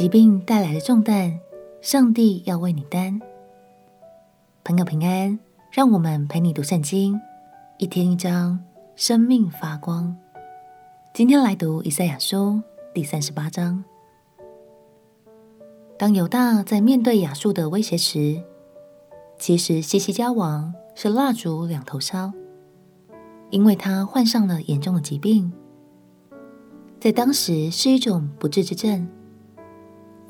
疾病带来的重担，上帝要为你担。朋友平安，让我们陪你读圣经，一天一章，生命发光。今天来读以赛亚书第三十八章。当犹大在面对亚述的威胁时，其实西西家王是蜡烛两头烧，因为他患上了严重的疾病，在当时是一种不治之症。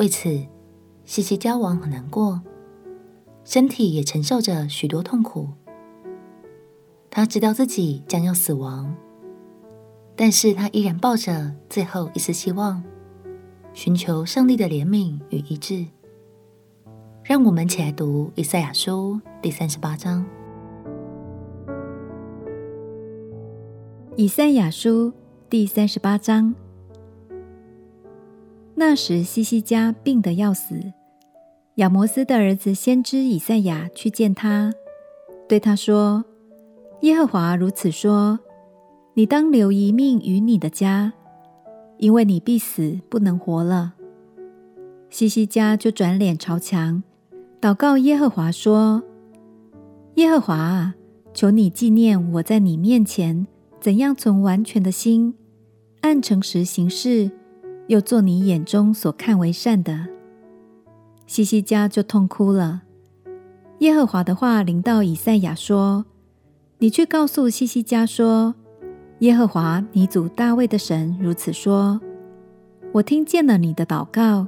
为此，西西交往很难过，身体也承受着许多痛苦。他知道自己将要死亡，但是他依然抱着最后一丝希望，寻求上帝的怜悯与医治。让我们一起来读以赛亚书第三十八章。以赛亚书第三十八章。那时，西西家病得要死，亚摩斯的儿子先知以赛亚去见他，对他说：“耶和华如此说：你当留一命于你的家，因为你必死，不能活了。”西西家就转脸朝墙。祷告耶和华说：“耶和华啊，求你纪念我在你面前怎样存完全的心，按诚实行事，又做你眼中所看为善的。”西西家就痛哭了。耶和华的话临到以赛亚说：“你去告诉西西家说，耶和华你祖大卫的神如此说：我听见了你的祷告，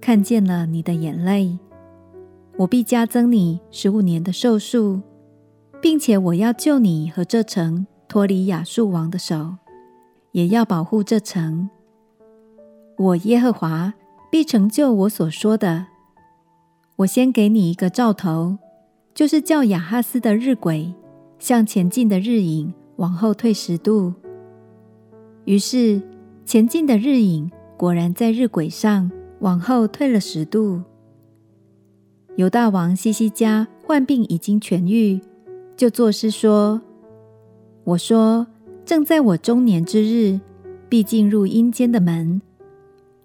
看见了你的眼泪。”我必加增你十五年的寿数，并且我要救你和这城脱离亚述王的手，也要保护这城。我耶和华必成就我所说的。我先给你一个兆头，就是叫亚哈斯的日晷向前进的日影往后退十度。于是前进的日影果然在日晷上往后退了十度。犹大王西西家患病已经痊愈，就作诗说：“我说，正在我中年之日，必进入阴间的门。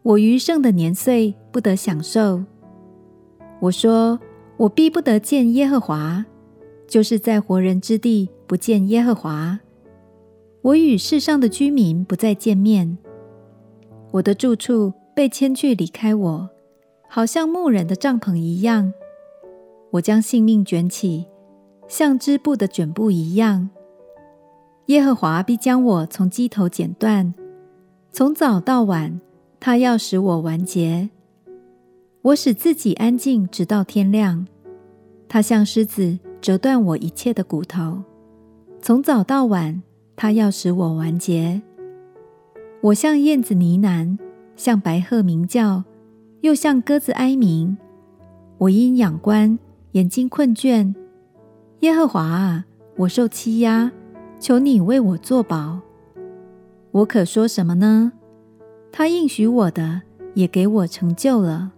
我余剩的年岁不得享受。我说，我必不得见耶和华，就是在活人之地不见耶和华。我与世上的居民不再见面。我的住处被迁去离开我，好像牧人的帐篷一样。”我将性命卷起，像织布的卷布一样。耶和华必将我从机头剪断，从早到晚，他要使我完结。我使自己安静，直到天亮。他像狮子折断我一切的骨头，从早到晚，他要使我完结。我像燕子呢喃，像白鹤鸣叫，又像鸽子哀鸣。我因仰观。眼睛困倦，耶和华啊，我受欺压，求你为我作保。我可说什么呢？他应许我的，也给我成就了。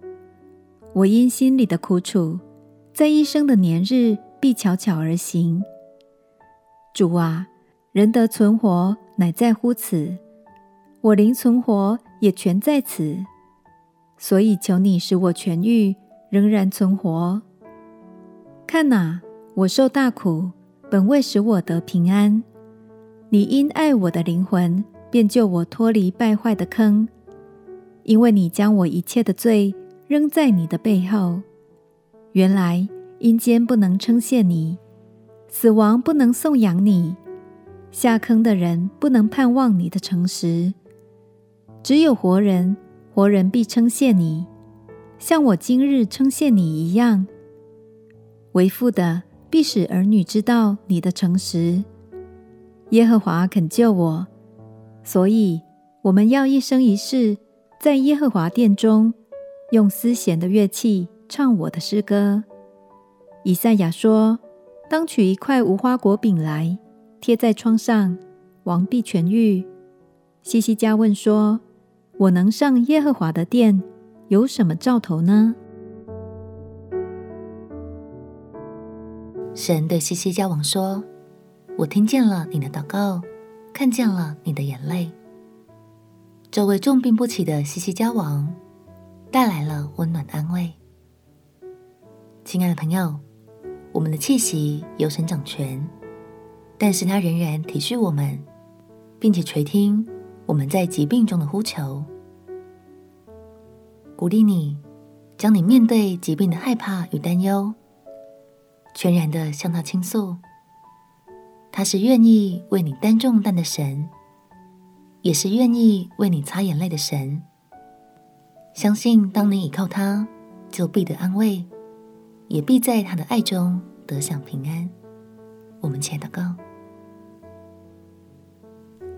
我因心里的苦楚，在一生的年日必悄悄而行。主啊，人得存活，乃在乎此；我灵存活，也全在此。所以求你使我痊愈，仍然存活。看哪，我受大苦，本为使我得平安。你因爱我的灵魂，便救我脱离败坏的坑，因为你将我一切的罪扔在你的背后。原来阴间不能称谢你，死亡不能颂扬你，下坑的人不能盼望你的诚实。只有活人，活人必称谢你，像我今日称谢你一样。为父的必使儿女知道你的诚实。耶和华肯救我，所以我们要一生一世在耶和华殿中用丝弦的乐器唱我的诗歌。以赛亚说：“当取一块无花果饼来贴在疮上，王必痊愈。”西西家问说：“我能上耶和华的殿，有什么兆头呢？”神对西西家王说：“我听见了你的祷告，看见了你的眼泪。这位重病不起的西西家王，带来了温暖安慰。亲爱的朋友，我们的气息由神掌权，但是他仍然体恤我们，并且垂听我们在疾病中的呼求。鼓励你，将你面对疾病的害怕与担忧，全然的向他倾诉。他是愿意为你担重担的神，也是愿意为你擦眼泪的神。相信当你倚靠他，就必得安慰，也必在他的爱中得享平安。我们且祷告，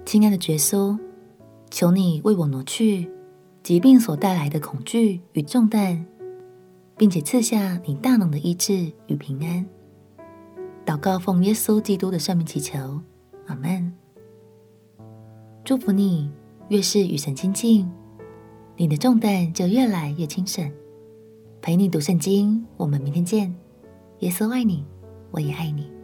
亲爱的耶稣，求你为我挪去疾病所带来的恐惧与重担，并且赐下你大能的医治与平安。祷告奉耶稣基督的圣名祈求，阿门。祝福你，越是与神亲近，你的重担就越来越轻省。陪你读圣经，我们明天见。耶稣爱你，我也爱你。